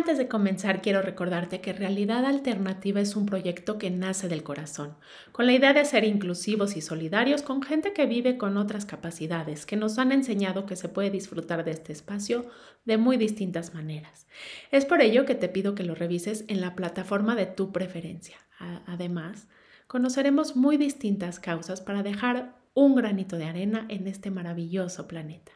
Antes de comenzar, quiero recordarte que Realidad Alternativa es un proyecto que nace del corazón, con la idea de ser inclusivos y solidarios con gente que vive con otras capacidades, que nos han enseñado que se puede disfrutar de este espacio de muy distintas maneras. Es por ello que te pido que lo revises en la plataforma de tu preferencia. Además, conoceremos muy distintas causas para dejar un granito de arena en este maravilloso planeta.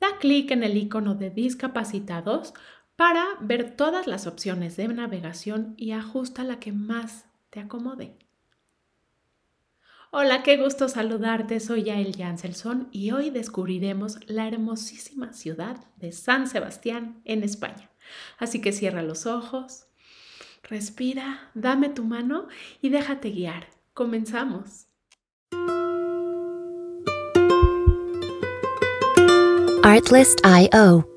Da clic en el icono de discapacitados para ver todas las opciones de navegación y ajusta la que más te acomode. Hola, qué gusto saludarte. Soy Yael Janselson y hoy descubriremos la hermosísima ciudad de San Sebastián en España. Así que cierra los ojos, respira, dame tu mano y déjate guiar. Comenzamos. Artlist.io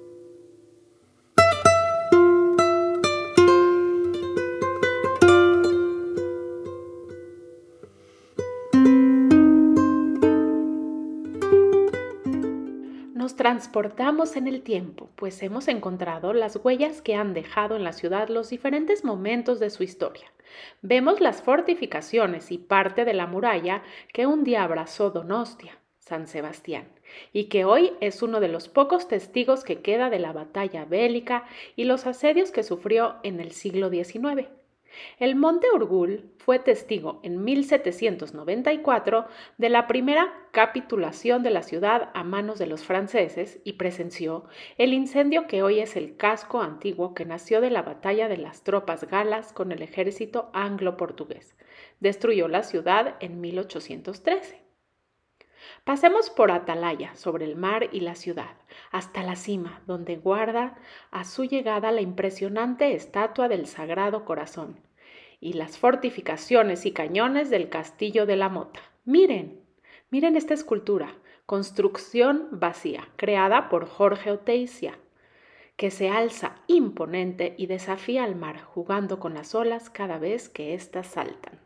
transportamos en el tiempo, pues hemos encontrado las huellas que han dejado en la ciudad los diferentes momentos de su historia. Vemos las fortificaciones y parte de la muralla que un día abrazó Donostia, San Sebastián, y que hoy es uno de los pocos testigos que queda de la batalla bélica y los asedios que sufrió en el siglo XIX. El monte Urgul fue testigo en 1794 de la primera capitulación de la ciudad a manos de los franceses y presenció el incendio que hoy es el casco antiguo que nació de la batalla de las tropas galas con el ejército anglo-portugués. Destruyó la ciudad en 1813. Pasemos por Atalaya, sobre el mar y la ciudad, hasta la cima, donde guarda a su llegada la impresionante estatua del Sagrado Corazón y las fortificaciones y cañones del Castillo de la Mota. Miren, miren esta escultura, construcción vacía, creada por Jorge Oteicia, que se alza imponente y desafía al mar, jugando con las olas cada vez que éstas saltan.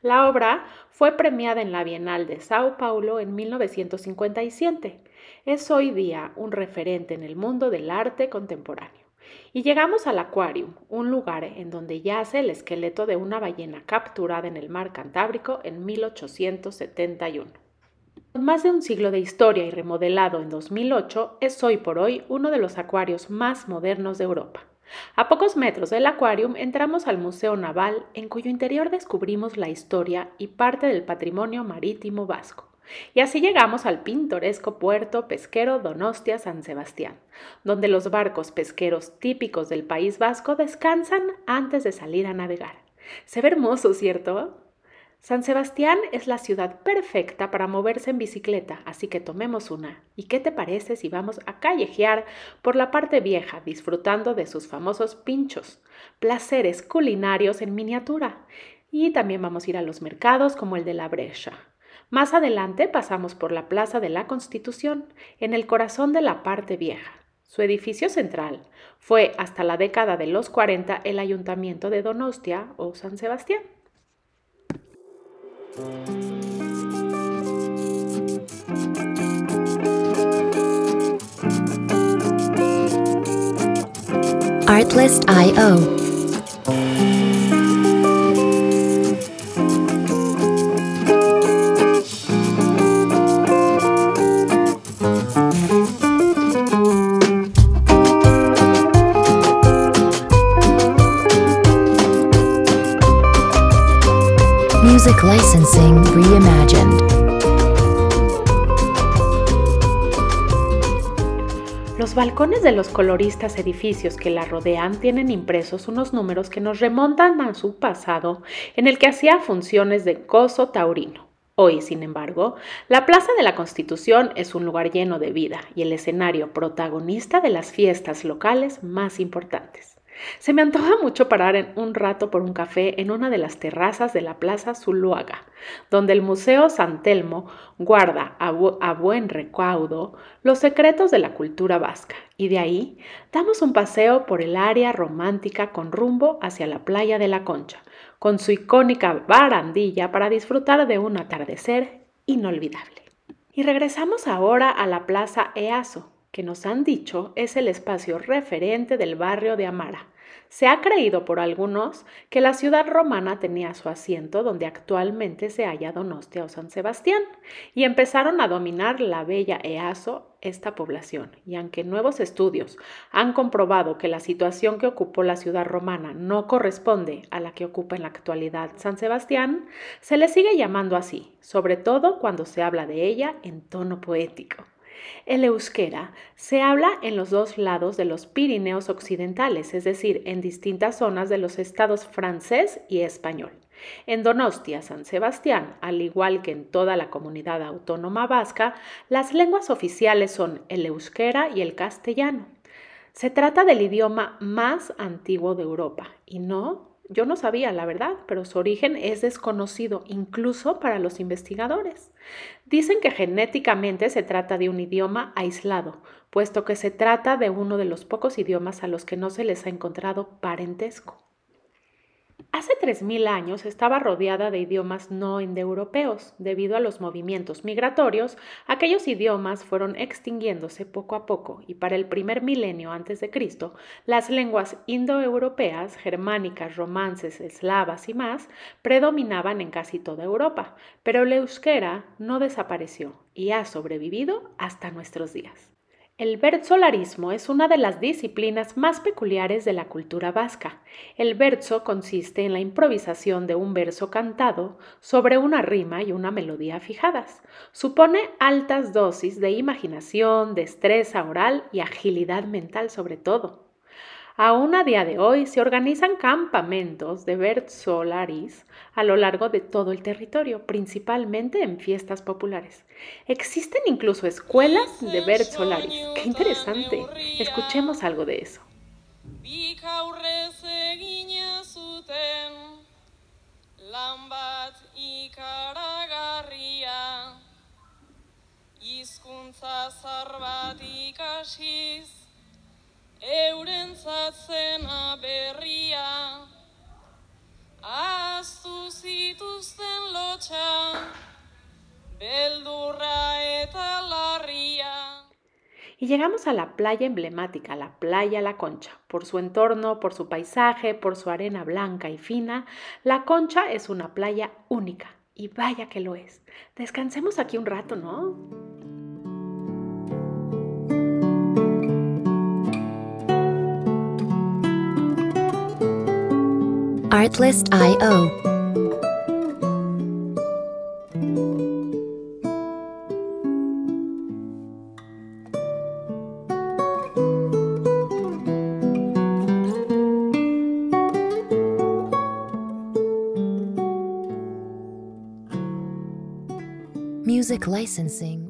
La obra fue premiada en la Bienal de Sao Paulo en 1957. Es hoy día un referente en el mundo del arte contemporáneo. Y llegamos al Aquarium, un lugar en donde yace el esqueleto de una ballena capturada en el mar Cantábrico en 1871. Con más de un siglo de historia y remodelado en 2008, es hoy por hoy uno de los acuarios más modernos de Europa. A pocos metros del Aquarium entramos al Museo Naval, en cuyo interior descubrimos la historia y parte del patrimonio marítimo vasco. Y así llegamos al pintoresco puerto pesquero Donostia San Sebastián, donde los barcos pesqueros típicos del País Vasco descansan antes de salir a navegar. Se ve hermoso, ¿cierto? San Sebastián es la ciudad perfecta para moverse en bicicleta, así que tomemos una. ¿Y qué te parece si vamos a callejear por la parte vieja, disfrutando de sus famosos pinchos, placeres culinarios en miniatura? Y también vamos a ir a los mercados como el de la Brescia. Más adelante pasamos por la Plaza de la Constitución, en el corazón de la parte vieja. Su edificio central fue hasta la década de los 40 el Ayuntamiento de Donostia o San Sebastián. Balcones de los coloristas edificios que la rodean tienen impresos unos números que nos remontan a su pasado en el que hacía funciones de coso taurino. Hoy, sin embargo, la Plaza de la Constitución es un lugar lleno de vida y el escenario protagonista de las fiestas locales más importantes. Se me antoja mucho parar en un rato por un café en una de las terrazas de la Plaza Zuluaga, donde el Museo San Telmo guarda a, a, buen recaudo los secretos de la cultura vasca, y de ahí damos un paseo por el área romántica con rumbo hacia la playa de la Concha, con su icónica barandilla para disfrutar de un atardecer inolvidable. Y regresamos ahora a la Plaza Easo, que nos han dicho es el espacio referente del barrio de Amara. Se ha creído por algunos que la ciudad romana tenía su asiento donde actualmente se halla Donostia o San Sebastián, y empezaron a dominar la bella Easo esta población. Y aunque nuevos estudios han comprobado que la situación que ocupó la ciudad romana no corresponde a la que ocupa en la actualidad San Sebastián, se le sigue llamando así, sobre todo cuando se habla de ella en tono poético. El euskera se habla en los dos lados de los Pirineos occidentales, es decir, en distintas zonas de los estados francés y español. En Donostia, San Sebastián, al igual que en toda la comunidad autónoma vasca, las lenguas oficiales son el euskera y el castellano. Se trata del idioma más antiguo de Europa y no yo no sabía, la verdad, pero su origen es desconocido incluso para los investigadores. Dicen que genéticamente se trata de un idioma aislado, puesto que se trata de uno de los pocos idiomas a los que no se les ha encontrado parentesco. Hace 3.000 años estaba rodeada de idiomas no indoeuropeos. Debido a los movimientos migratorios, aquellos idiomas fueron extinguiéndose poco a poco y para el primer milenio antes de Cristo, las lenguas indoeuropeas, germánicas, romances, eslavas y más predominaban en casi toda Europa, pero el euskera no desapareció y ha sobrevivido hasta nuestros días. El versolarismo es una de las disciplinas más peculiares de la cultura vasca. El verso consiste en la improvisación de un verso cantado sobre una rima y una melodía fijadas. Supone altas dosis de imaginación, destreza oral y agilidad mental sobre todo. Aún a día de hoy se organizan campamentos de Bert Solaris a lo largo de todo el territorio, principalmente en fiestas populares. Existen incluso escuelas de Bert Solaris. ¡Qué interesante! Escuchemos algo de eso. Zena berria Aztu zituzten lotxa Beldurra eta Y llegamos a la playa emblemática, la playa La Concha. Por su entorno, por su paisaje, por su arena blanca y fina, La Concha es una playa única. Y vaya que lo es. Descansemos aquí un rato, ¿no? Artlist.io Music licensing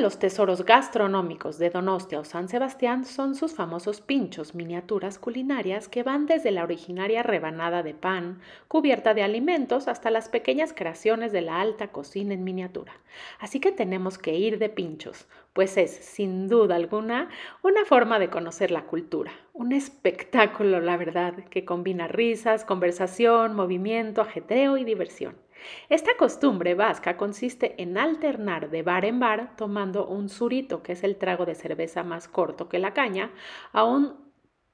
los tesoros gastronómicos de Donostia o San Sebastián son sus famosos pinchos, miniaturas culinarias que van desde la originaria rebanada de pan, cubierta de alimentos, hasta las pequeñas creaciones de la alta cocina en miniatura. Así que tenemos que ir de pinchos, pues es, sin duda alguna, una forma de conocer la cultura, un espectáculo, la verdad, que combina risas, conversación, movimiento, ajetreo y diversión. Esta costumbre vasca consiste en alternar de bar en bar tomando un surito, que es el trago de cerveza más corto que la caña, a un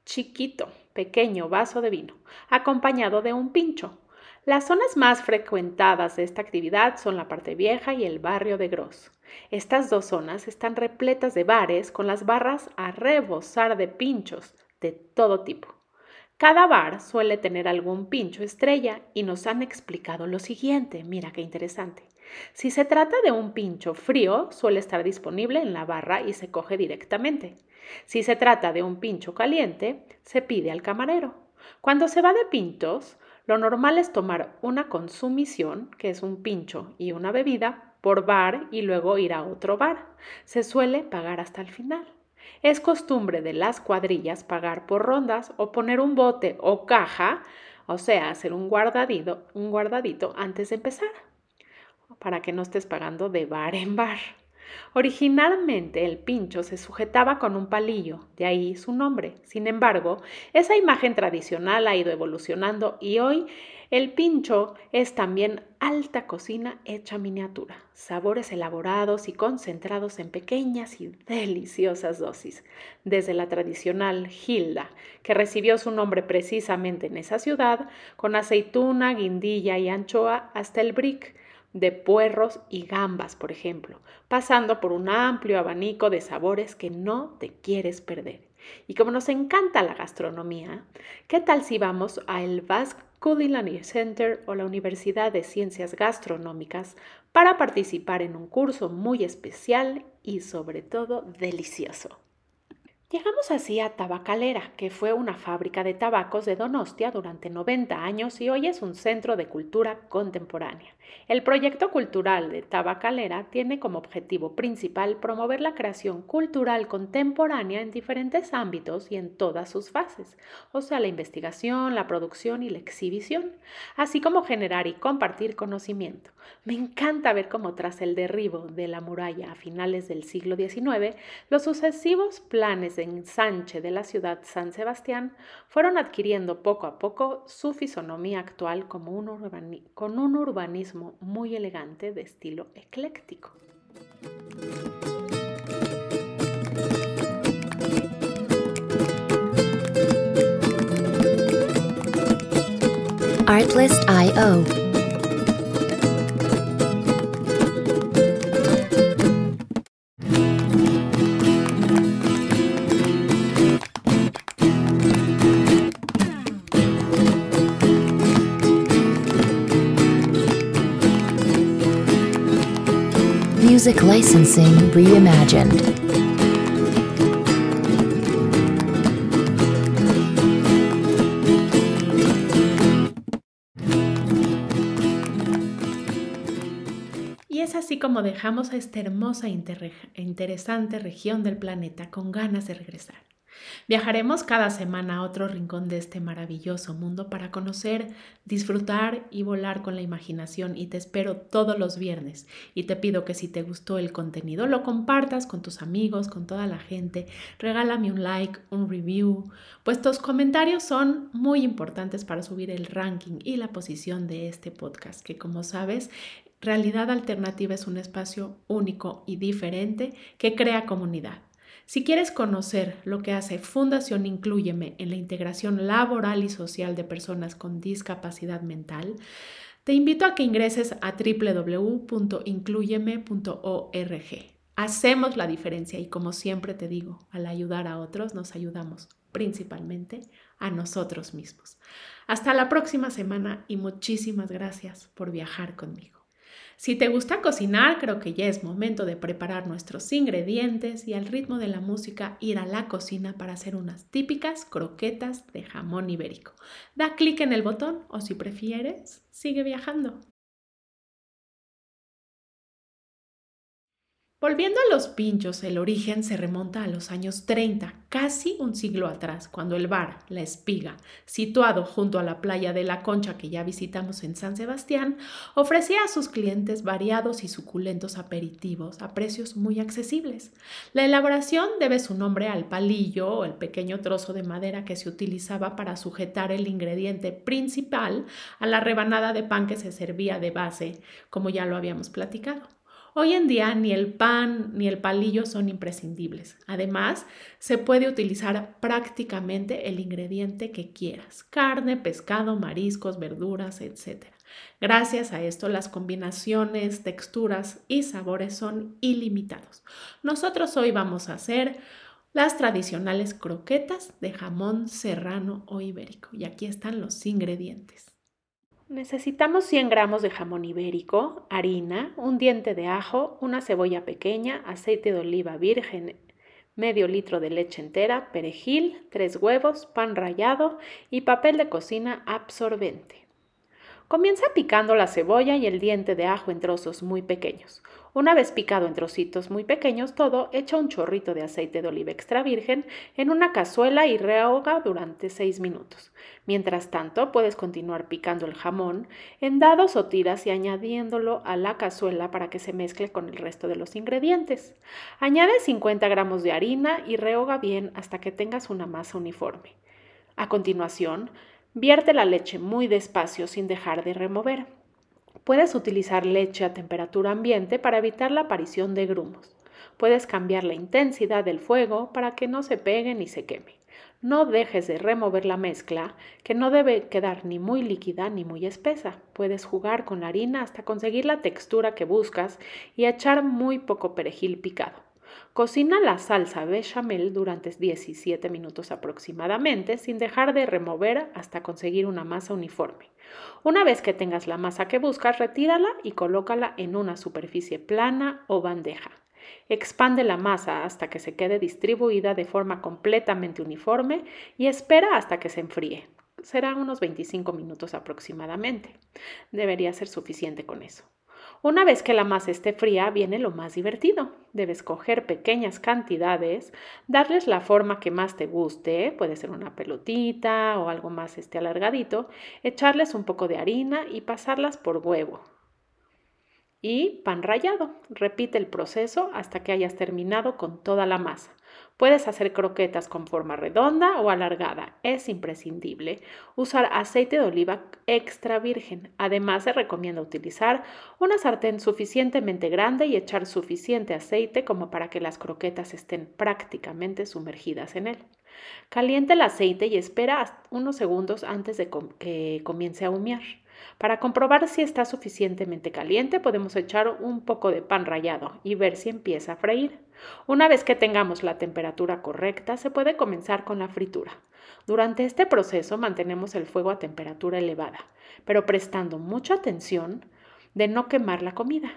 chiquito, pequeño vaso de vino, acompañado de un pincho. Las zonas más frecuentadas de esta actividad son la parte vieja y el barrio de Gros. Estas dos zonas están repletas de bares con las barras a rebosar de pinchos de todo tipo. Cada bar suele tener algún pincho estrella y nos han explicado lo siguiente, mira qué interesante. Si se trata de un pincho frío, suele estar disponible en la barra y se coge directamente. Si se trata de un pincho caliente, se pide al camarero. Cuando se va de pintos, Lo normal es tomar una consumición, que es un pincho y una bebida, por bar y luego ir a otro bar. Se suele pagar hasta el final. Es costumbre de las cuadrillas pagar por rondas o poner un bote o caja, o sea, hacer un guardadito, un guardadito antes de empezar, para que no estés pagando de bar en bar. Originalmente el pincho se sujetaba con un palillo, de ahí su nombre. Sin embargo, esa imagen tradicional ha ido evolucionando y hoy el pincho es también alta cocina hecha miniatura, sabores elaborados y concentrados en pequeñas y deliciosas dosis, desde la tradicional Hilda, que recibió su nombre precisamente en esa ciudad, con aceituna, guindilla y anchoa, hasta el brick, de puerros y gambas, por ejemplo, pasando por un amplio abanico de sabores que no te quieres perder. Y como nos encanta la gastronomía, ¿qué tal si vamos a el Basque Culinary Center o la Universidad de Ciencias Gastronómicas para participar en un curso muy especial y sobre todo delicioso? Llegamos así a Tabacalera, que fue una fábrica de tabacos de Donostia durante 90 años y hoy es un centro de cultura contemporánea. El proyecto cultural de Tabacalera tiene como objetivo principal promover la creación cultural contemporánea en diferentes ámbitos y en todas sus fases, o sea, la investigación, la producción y la exhibición, así como generar y compartir conocimiento. Me encanta ver cómo tras el derribo de la muralla a finales del siglo XIX, los sucesivos planes de ensanche de la ciudad San Sebastián fueron adquiriendo poco a poco su fisonomía actual como un con un urbanismo muy elegante de estilo ecléctico. Music Licensing Reimagined. Y es así como dejamos a esta hermosa e interesante región del planeta con ganas de regresar. Viajaremos cada semana a otro rincón de este maravilloso mundo para conocer, disfrutar y volar con la imaginación y te espero todos los viernes y te pido que si te gustó el contenido lo compartas con tus amigos, con toda la gente, regálame un like, un review, pues tus comentarios son muy importantes para subir el ranking y la posición de este podcast que como sabes Realidad Alternativa es un espacio único y diferente que crea comunidad. Si quieres conocer lo que hace Fundación Incluyeme en la integración laboral y social de personas con discapacidad mental, te invito a que ingreses a www.incluyeme.org. Hacemos la diferencia y como siempre te digo, al ayudar a otros nos ayudamos principalmente a nosotros mismos. Hasta la próxima semana y muchísimas gracias por viajar conmigo. Si te gusta cocinar, creo que ya es momento de preparar nuestros ingredientes y al ritmo de la música ir a la cocina para hacer unas típicas croquetas de jamón ibérico. Da clic en el botón o si prefieres, sigue viajando. Volviendo a los pinchos, el origen se remonta a los años 30, casi un siglo atrás, cuando el bar La Espiga, situado junto a la playa de la Concha que ya visitamos en San Sebastián, ofrecía a sus clientes variados y suculentos aperitivos a precios muy accesibles. La elaboración debe su nombre al palillo o el pequeño trozo de madera que se utilizaba para sujetar el ingrediente principal a la rebanada de pan que se servía de base, como ya lo habíamos platicado. Hoy en día ni el pan ni el palillo son imprescindibles. Además, se puede utilizar prácticamente el ingrediente que quieras, carne, pescado, mariscos, verduras, etc. Gracias a esto las combinaciones, texturas y sabores son ilimitados. Nosotros hoy vamos a hacer las tradicionales croquetas de jamón serrano o ibérico y aquí están los ingredientes. Necesitamos 100 gramos de jamón ibérico, harina, un diente de ajo, una cebolla pequeña, aceite de oliva virgen, medio litro de leche entera, perejil, tres huevos, pan rallado y papel de cocina absorbente. Comienza picando la cebolla y el diente de ajo en trozos muy pequeños. Una vez picado en trocitos muy pequeños todo, echa un chorrito de aceite de oliva extra virgen en una cazuela y rehoga durante 6 minutos. Mientras tanto, puedes continuar picando el jamón en dados o tiras y añadiéndolo a la cazuela para que se mezcle con el resto de los ingredientes. Añade 50 gramos de harina y rehoga bien hasta que tengas una masa uniforme. A continuación, vierte la leche muy despacio sin dejar de remover. Puedes utilizar leche a temperatura ambiente para evitar la aparición de grumos. Puedes cambiar la intensidad del fuego para que no se pegue ni se queme. No dejes de remover la mezcla, que no debe quedar ni muy líquida ni muy espesa. Puedes jugar con la harina hasta conseguir la textura que buscas y echar muy poco perejil picado. Cocina la salsa bechamel durante 17 minutos aproximadamente sin dejar de remover hasta conseguir una masa uniforme. Una vez que tengas la masa que buscas, retírala y colócala en una superficie plana o bandeja. Expande la masa hasta que se quede distribuida de forma completamente uniforme y espera hasta que se enfríe. Serán unos 25 minutos aproximadamente. Debería ser suficiente con eso. Una vez que la masa esté fría, viene lo más divertido. Debes coger pequeñas cantidades, darles la forma que más te guste, puede ser una pelotita o algo más este alargadito, echarles un poco de harina y pasarlas por huevo. Y pan rallado. Repite el proceso hasta que hayas terminado con toda la masa. Puedes hacer croquetas con forma redonda o alargada. Es imprescindible usar aceite de oliva extra virgen. Además, se recomienda utilizar una sartén suficientemente grande y echar suficiente aceite como para que las croquetas estén prácticamente sumergidas en él. Caliente el aceite y espera unos segundos antes de que comience a humear. Para comprobar si está suficientemente caliente, podemos echar un poco de pan rallado y ver si empieza a freír. Una vez que tengamos la temperatura correcta, se puede comenzar con la fritura. Durante este proceso mantenemos el fuego a temperatura elevada, pero prestando mucha atención de no quemar la comida.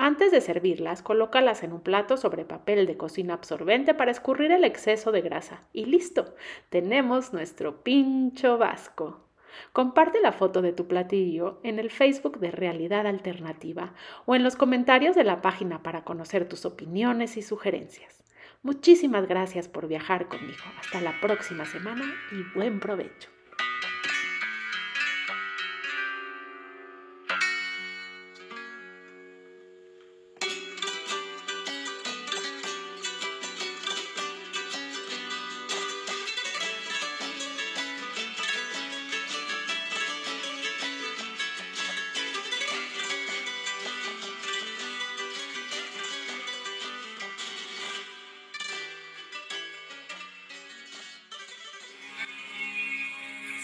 Antes de servirlas, colócalas en un plato sobre papel de cocina absorbente para escurrir el exceso de grasa. Y listo, tenemos nuestro pincho vasco. Comparte la foto de tu platillo en el Facebook de Realidad Alternativa o en los comentarios de la página para conocer tus opiniones y sugerencias. Muchísimas gracias por viajar conmigo. Hasta la próxima semana y buen provecho.